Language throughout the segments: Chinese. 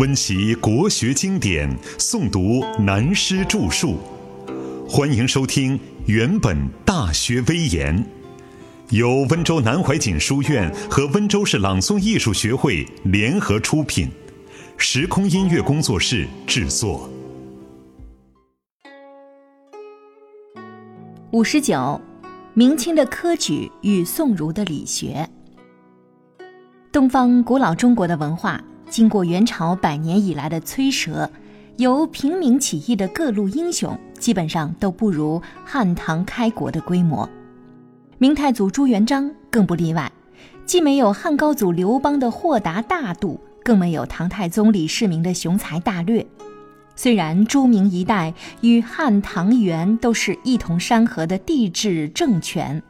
温习国学经典，诵读南师著述。欢迎收听《原本大学威严》，由温州南怀瑾书院和温州市朗诵艺术学会联合出品，时空音乐工作室制作。五十九，明清的科举与宋儒的理学。东方古老中国的文化。经过元朝百年以来的摧折，由平民起义的各路英雄，基本上都不如汉唐开国的规模。明太祖朱元璋更不例外，既没有汉高祖刘邦的豁达大度，更没有唐太宗李世民的雄才大略。虽然朱明一代与汉唐元都是一统山河的帝制政权，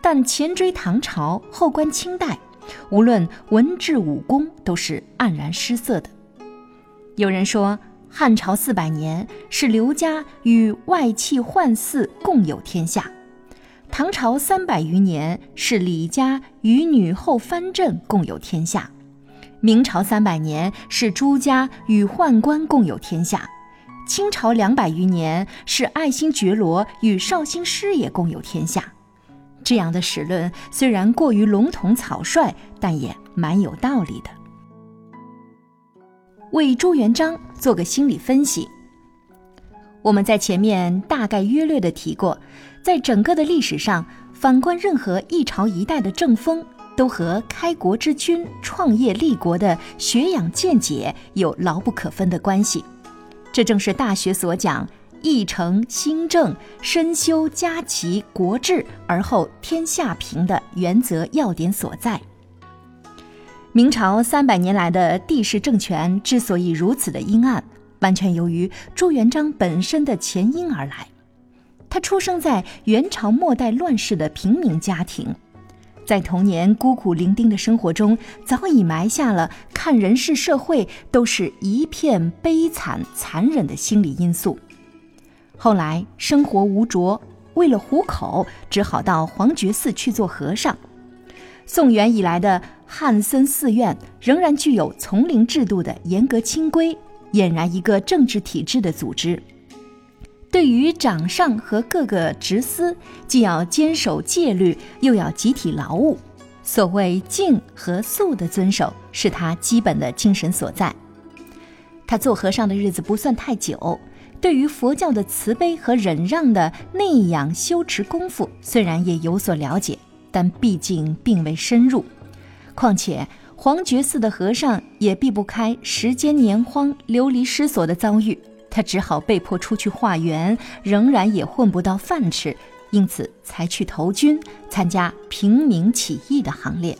但前追唐朝，后观清代。无论文治武功，都是黯然失色的。有人说，汉朝四百年是刘家与外戚宦嗣共有天下；唐朝三百余年是李家与女后藩镇共有天下；明朝三百年是朱家与宦官共有天下；清朝两百余年是爱新觉罗与绍兴师爷共有天下。这样的史论虽然过于笼统草率，但也蛮有道理的。为朱元璋做个心理分析，我们在前面大概约略的提过，在整个的历史上，反观任何一朝一代的政风，都和开国之君创业立国的学养见解有牢不可分的关系。这正是《大学》所讲。议成新政，深修家齐国治，而后天下平的原则要点所在。明朝三百年来的帝室政权之所以如此的阴暗，完全由于朱元璋本身的前因而来。他出生在元朝末代乱世的平民家庭，在童年孤苦伶仃的生活中，早已埋下了看人世社会都是一片悲惨残忍的心理因素。后来生活无着，为了糊口，只好到黄觉寺去做和尚。宋元以来的汉僧寺院仍然具有丛林制度的严格清规，俨然一个政治体制的组织。对于掌上和各个职司，既要坚守戒律，又要集体劳务。所谓静和素的遵守，是他基本的精神所在。他做和尚的日子不算太久。对于佛教的慈悲和忍让的内养修持功夫，虽然也有所了解，但毕竟并未深入。况且黄觉寺的和尚也避不开时间年荒、流离失所的遭遇，他只好被迫出去化缘，仍然也混不到饭吃，因此才去投军，参加平民起义的行列。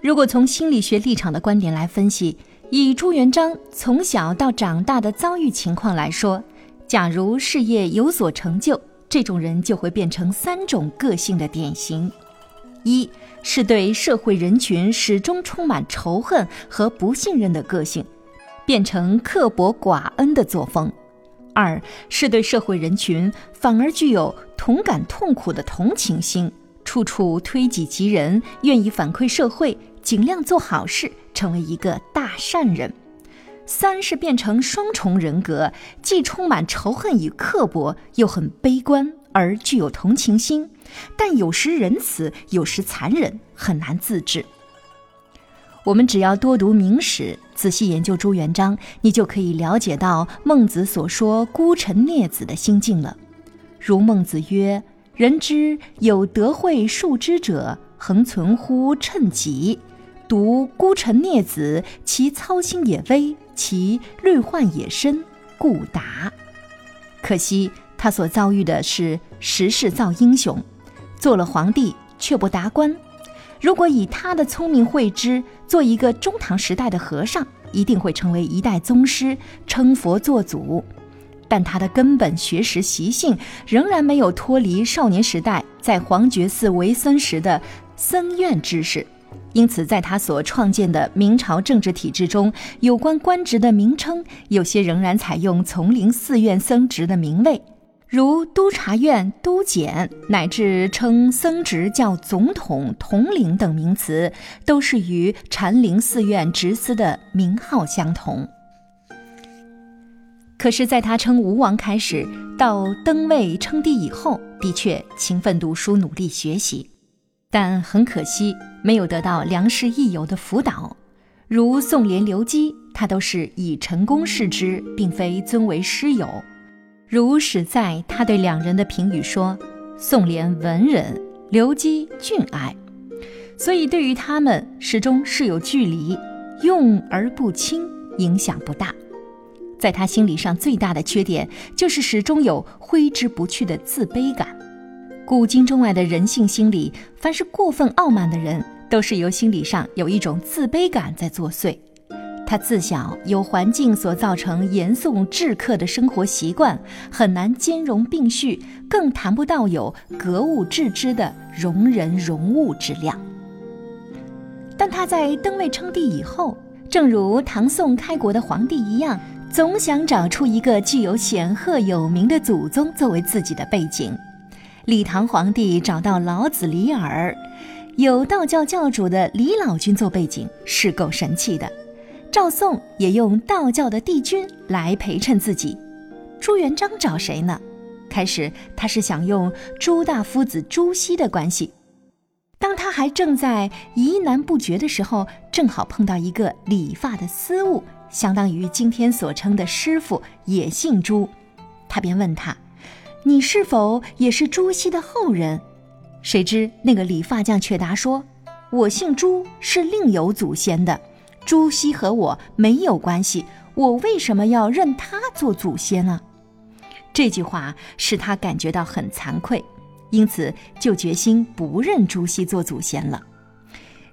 如果从心理学立场的观点来分析，以朱元璋从小到长大的遭遇情况来说，假如事业有所成就，这种人就会变成三种个性的典型：一是对社会人群始终充满仇恨和不信任的个性，变成刻薄寡恩的作风；二是对社会人群反而具有同感痛苦的同情心，处处推己及人，愿意反馈社会。尽量做好事，成为一个大善人。三是变成双重人格，既充满仇恨与刻薄，又很悲观而具有同情心，但有时仁慈，有时残忍，很难自制。我们只要多读明史，仔细研究朱元璋，你就可以了解到孟子所说孤臣孽子的心境了。如孟子曰：“人之有德惠数之者，恒存乎称己。”独孤臣孽子，其操心也微，其虑患也深，故达。可惜他所遭遇的是时势造英雄，做了皇帝却不达官。如果以他的聪明慧知，做一个中唐时代的和尚，一定会成为一代宗师，称佛做祖。但他的根本学识习性，仍然没有脱离少年时代在黄觉寺为僧时的僧院知识。因此，在他所创建的明朝政治体制中，有关官职的名称，有些仍然采用丛林寺院僧职的名位，如督察院督检，乃至称僧职叫总统、统领等名词，都是与禅林寺院职司的名号相同。可是，在他称吴王开始到登位称帝以后，的确勤奋读书，努力学习，但很可惜没有得到良师益友的辅导。如宋濂、刘基，他都是以成功视之，并非尊为师友。如史在，他对两人的评语说：“宋濂文人，刘基俊爱。”所以对于他们始终是有距离，用而不亲，影响不大。在他心理上最大的缺点，就是始终有挥之不去的自卑感。古今中外的人性心理，凡是过分傲慢的人，都是由心理上有一种自卑感在作祟。他自小由环境所造成严肃苛刻的生活习惯，很难兼容并蓄，更谈不到有格物致知的容人容物之量。但他在登位称帝以后，正如唐宋开国的皇帝一样。总想找出一个具有显赫有名的祖宗作为自己的背景。李唐皇帝找到老子李耳，有道教教主的李老君做背景，是够神气的。赵宋也用道教的帝君来陪衬自己。朱元璋找谁呢？开始他是想用朱大夫子朱熹的关系。当他还正在疑难不决的时候，正好碰到一个理发的私物。相当于今天所称的师傅也姓朱，他便问他：“你是否也是朱熹的后人？”谁知那个理发匠却答说：“我姓朱，是另有祖先的。朱熹和我没有关系，我为什么要认他做祖先呢？”这句话使他感觉到很惭愧，因此就决心不认朱熹做祖先了。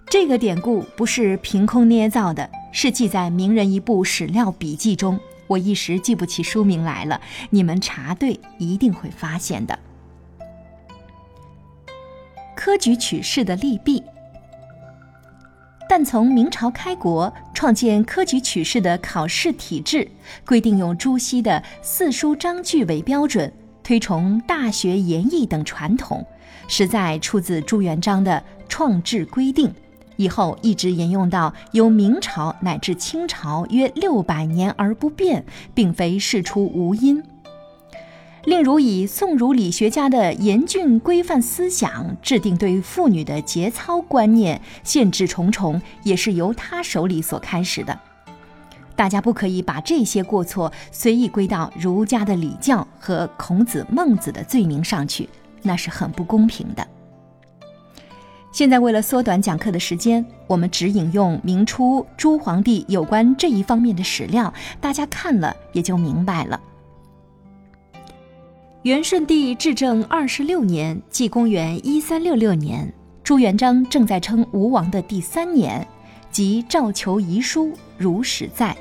这个典故不是凭空捏造的。是记在名人一部史料笔记中，我一时记不起书名来了。你们查对一定会发现的。科举取士的利弊，但从明朝开国创建科举取士的考试体制，规定用朱熹的四书章句为标准，推崇大学严义等传统，实在出自朱元璋的创制规定。以后一直沿用到由明朝乃至清朝约六百年而不变，并非事出无因。另如以宋儒理学家的严峻规范思想，制定对妇女的节操观念，限制重重，也是由他手里所开始的。大家不可以把这些过错随意归到儒家的礼教和孔子、孟子的罪名上去，那是很不公平的。现在为了缩短讲课的时间，我们只引用明初朱皇帝有关这一方面的史料，大家看了也就明白了。元顺帝至正二十六年，即公元一三六六年，朱元璋正在称吴王的第三年，即诏求遗书，如实在。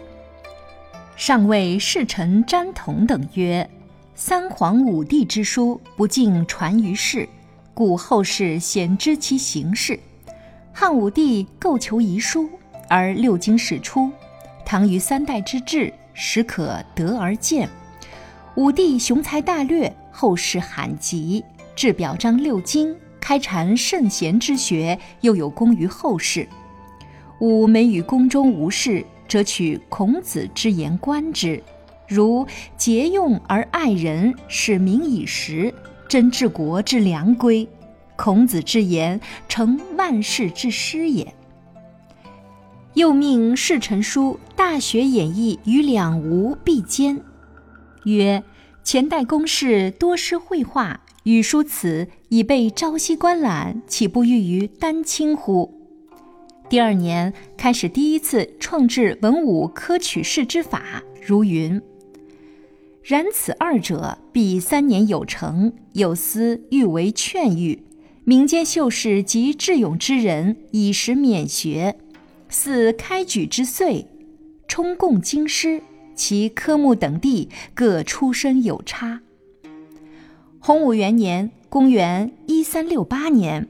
上谓侍臣詹同等曰：“三皇五帝之书，不尽传于世。”故后世鲜知其形式。汉武帝构求遗书，而六经始出。唐于三代之治，始可得而见。武帝雄才大略，后世罕及。至表彰六经，开阐圣贤之学，又有功于后世。吾每与宫中无事，则取孔子之言观之，如节用而爱人，使民以时。真治国之良规，孔子之言成万世之师也。又命侍臣书《大学演义》与两吴必兼，曰：前代公事多施绘画，与书此已被朝夕观览，岂不欲于丹青乎？第二年开始第一次创制文武科取士之法，如云。然此二者，必三年有成。有司欲为劝谕，民间秀士及智勇之人，以时免学。似开举之岁，充贡京师，其科目等地各出身有差。洪武元年（公元一三六八年），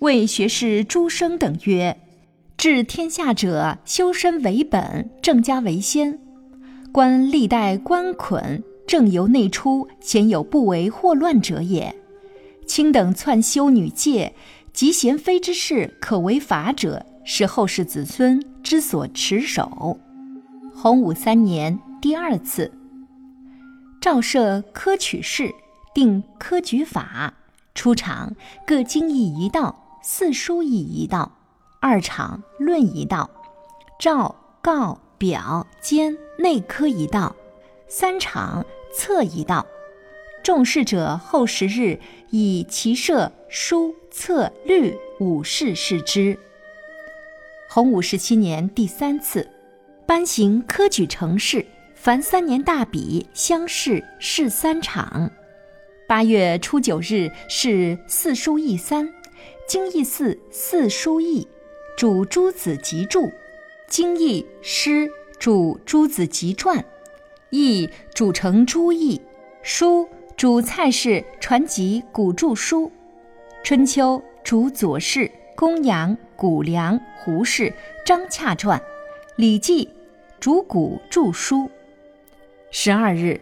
谓学士朱生等曰：“治天下者，修身为本，正家为先。”观历代官捆，正由内出，鲜有不为祸乱者也。卿等篡修女戒，及贤妃之事可为法者，是后世子孙之所持守。洪武三年，第二次。诏设科取士，定科举法。出场各经义一道，四书议一道，二场论一道，诏告表兼内科一道，三场策一道。重视者后十日以骑射书策律五事视之。洪武十七年第三次颁行科举成事，凡三年大比乡试试三场。八月初九日是四书议三，经义四四书议，主诸子集注；经义诗主朱子集传，义主成朱义，书主蔡氏传集古著书，春秋主左氏公羊谷梁胡氏张洽传，礼记主古著书。十二日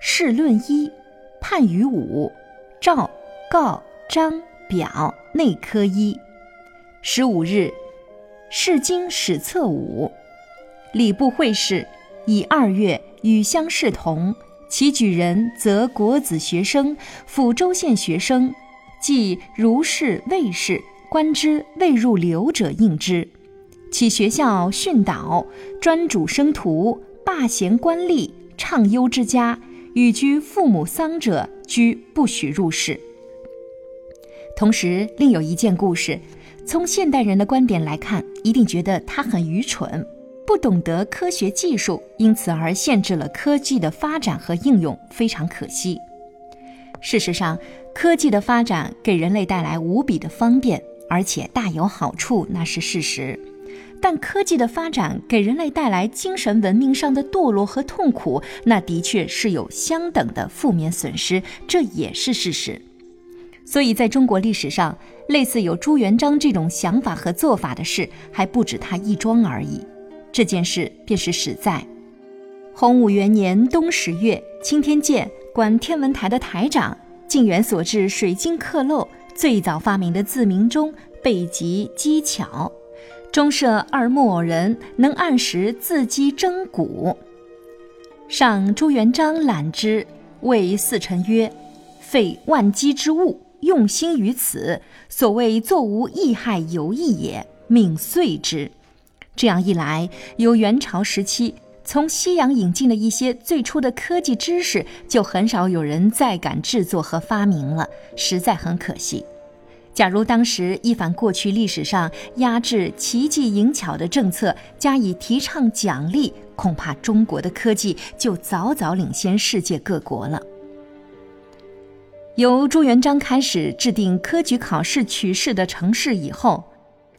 试论一。判于五，赵、告、张、表内科一。十五日，试经史册五。礼部会试以二月与乡试同，其举人则国子学生、抚州县学生，即如是卫士，官之未入流者应之。其学校训导，专主生徒，罢贤官吏，畅优之家。与居父母丧者，居不许入室。同时，另有一件故事，从现代人的观点来看，一定觉得他很愚蠢，不懂得科学技术，因此而限制了科技的发展和应用，非常可惜。事实上，科技的发展给人类带来无比的方便，而且大有好处，那是事实。但科技的发展给人类带来精神文明上的堕落和痛苦，那的确是有相等的负面损失，这也是事实。所以，在中国历史上，类似有朱元璋这种想法和做法的事，还不止他一桩而已。这件事便是始在洪武元年冬十月，青天监管天文台的台长晋元所制水晶刻漏，最早发明的字明钟，备极机巧。中设二木偶人，能按时自击征鼓。上朱元璋览之，谓四臣曰：“废万机之物，用心于此，所谓作无益害有益也，命遂之。”这样一来，由元朝时期从西洋引进的一些最初的科技知识，就很少有人再敢制作和发明了，实在很可惜。假如当时一反过去历史上压制奇技淫巧的政策，加以提倡奖励，恐怕中国的科技就早早领先世界各国了。由朱元璋开始制定科举考试取士的程式以后，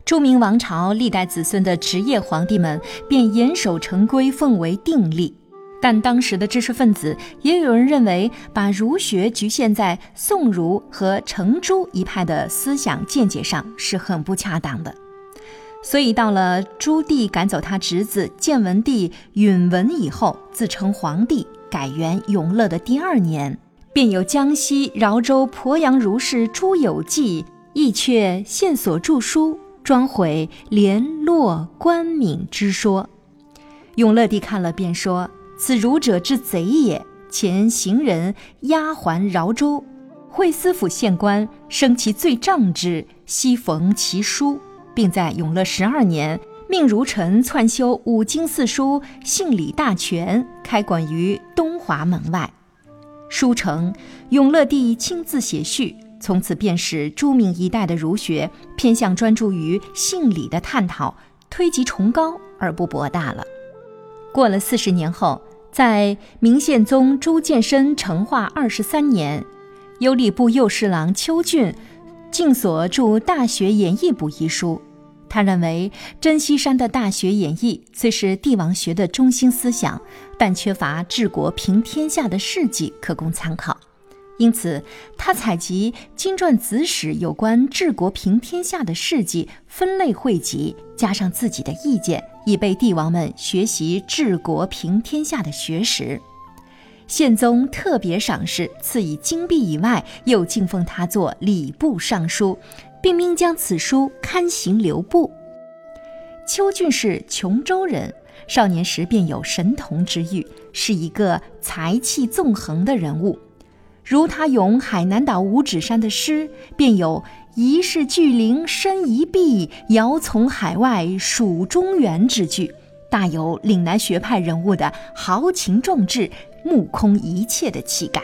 朱明王朝历代子孙的职业皇帝们便严守成规，奉为定例。但当时的知识分子也有人认为，把儒学局限在宋儒和程朱一派的思想见解上是很不恰当的。所以，到了朱棣赶走他侄子建文帝允文以后，自称皇帝，改元永乐的第二年，便有江西饶州鄱阳儒士朱有纪亦却现所著书，专毁联络冠冕之说。永乐帝看了，便说。此儒者之贼也！前行人押还饶州，会司府县官生其罪杖之，悉逢其书，并在永乐十二年命儒臣篡修五经四书、姓李大全，开馆于东华门外。书成，永乐帝亲自写序，从此便使朱明一代的儒学偏向专注于信礼的探讨，推及崇高而不博大了。过了四十年后。在明宪宗朱见深成化二十三年，由礼部右侍郎邱俊进所著《大学演义部》一书。他认为真西山的《大学演义》虽是帝王学的中心思想，但缺乏治国平天下的事迹可供参考。因此，他采集《金传子史》有关治国平天下的事迹，分类汇集，加上自己的意见。以备帝王们学习治国平天下的学识，宪宗特别赏识，赐以金币以外，又敬奉他做礼部尚书，并命将此书刊行留步。邱俊是琼州人，少年时便有神童之誉，是一个才气纵横的人物。如他咏海南岛五指山的诗，便有“疑是巨灵深一臂，遥从海外数中原”之句，大有岭南学派人物的豪情壮志、目空一切的气概。